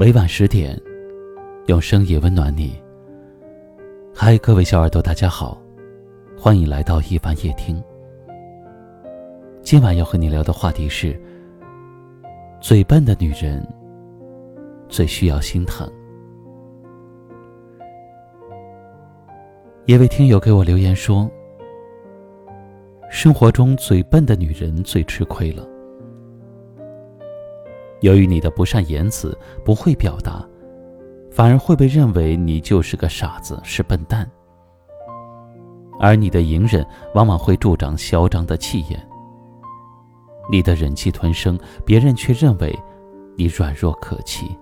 每晚十点，用声音温暖你。嗨，各位小耳朵，大家好，欢迎来到一凡夜听。今晚要和你聊的话题是：嘴笨的女人最需要心疼。一位听友给我留言说：“生活中嘴笨的女人最吃亏了。”由于你的不善言辞，不会表达，反而会被认为你就是个傻子，是笨蛋。而你的隐忍，往往会助长嚣张的气焰。你的忍气吞声，别人却认为你软弱可欺。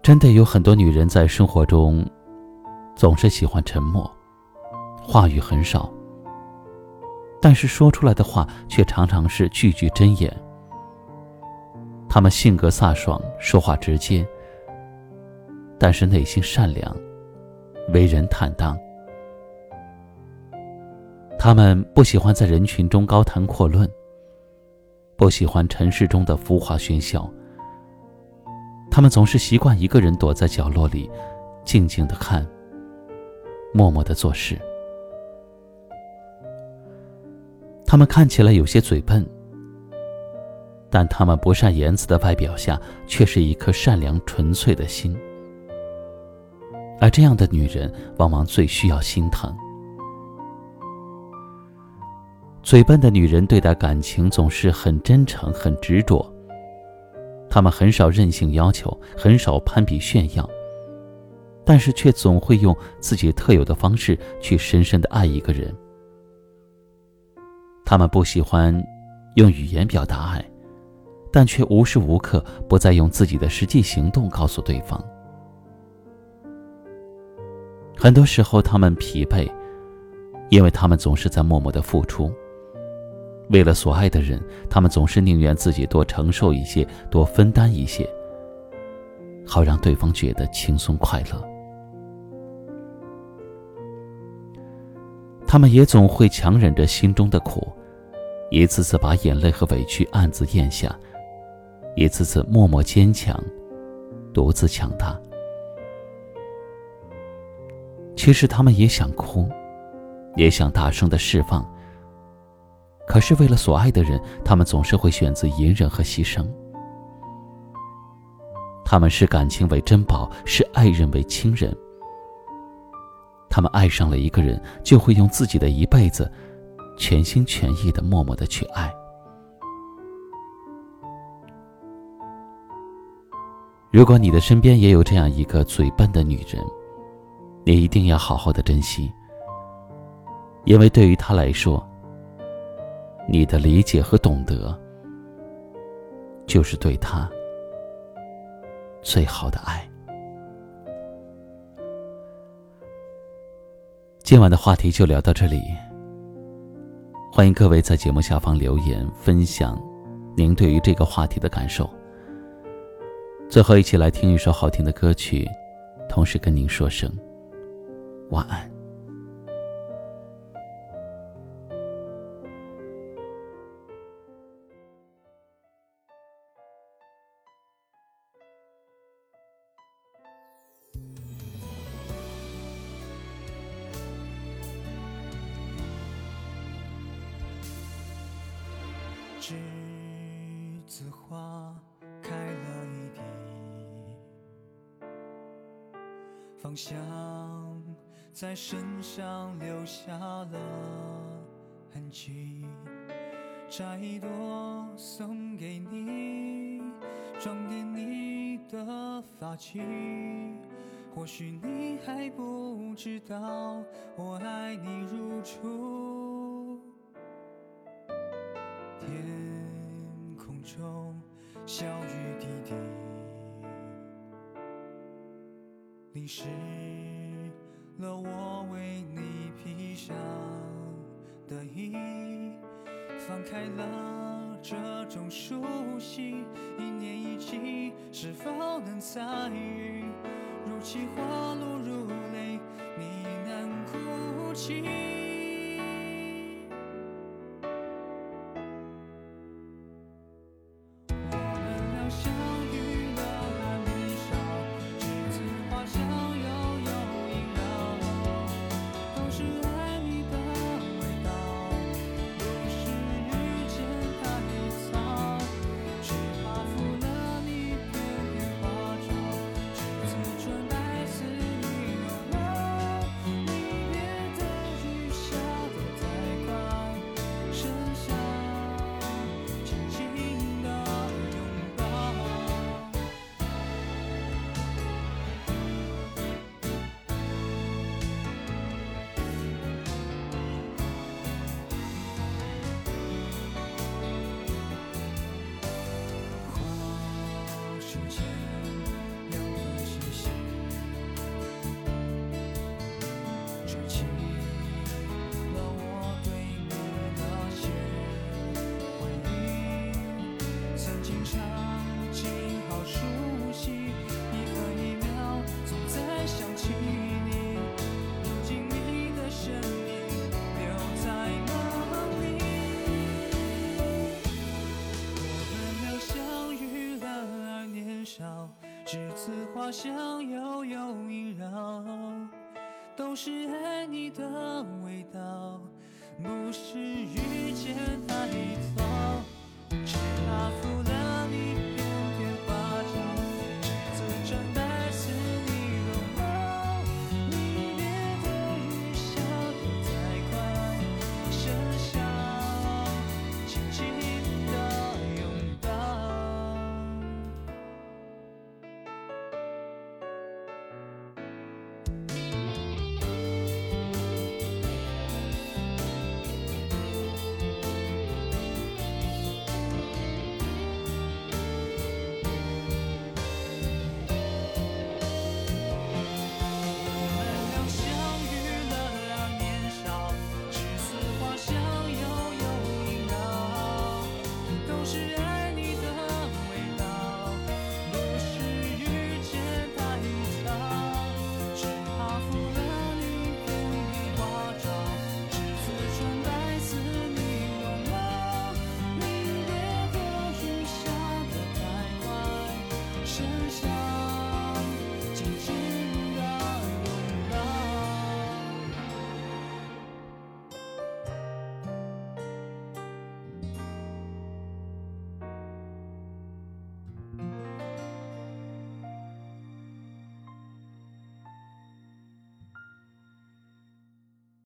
真的有很多女人在生活中，总是喜欢沉默，话语很少。但是说出来的话却常常是句句真言。他们性格飒爽，说话直接，但是内心善良，为人坦荡。他们不喜欢在人群中高谈阔论，不喜欢尘世中的浮华喧嚣。他们总是习惯一个人躲在角落里，静静的看，默默的做事。他们看起来有些嘴笨，但他们不善言辞的外表下，却是一颗善良纯粹的心。而这样的女人，往往最需要心疼。嘴笨的女人对待感情总是很真诚、很执着，她们很少任性要求，很少攀比炫耀，但是却总会用自己特有的方式去深深的爱一个人。他们不喜欢用语言表达爱，但却无时无刻不在用自己的实际行动告诉对方。很多时候，他们疲惫，因为他们总是在默默的付出。为了所爱的人，他们总是宁愿自己多承受一些，多分担一些，好让对方觉得轻松快乐。他们也总会强忍着心中的苦，一次次把眼泪和委屈暗自咽下，一次次默默坚强，独自强大。其实他们也想哭，也想大声的释放。可是为了所爱的人，他们总是会选择隐忍和牺牲。他们视感情为珍宝，视爱人为亲人。他们爱上了一个人，就会用自己的一辈子，全心全意的默默的去爱。如果你的身边也有这样一个嘴笨的女人，你一定要好好的珍惜，因为对于她来说，你的理解和懂得，就是对她最好的爱。今晚的话题就聊到这里。欢迎各位在节目下方留言分享您对于这个话题的感受。最后，一起来听一首好听的歌曲，同时跟您说声晚安。栀子花开了一地，芳香在身上留下了痕迹。摘一朵送给你，装点你的发髻。或许你还不知道，我爱你如初。小雨滴滴，淋湿了我为你披上的衣。放开了这种熟悉，一念一季，是否能参与？如期花落如泪，呢喃哭泣。栀子花香悠悠萦绕，都是爱你的味道，不是遇见太早，只怕负了。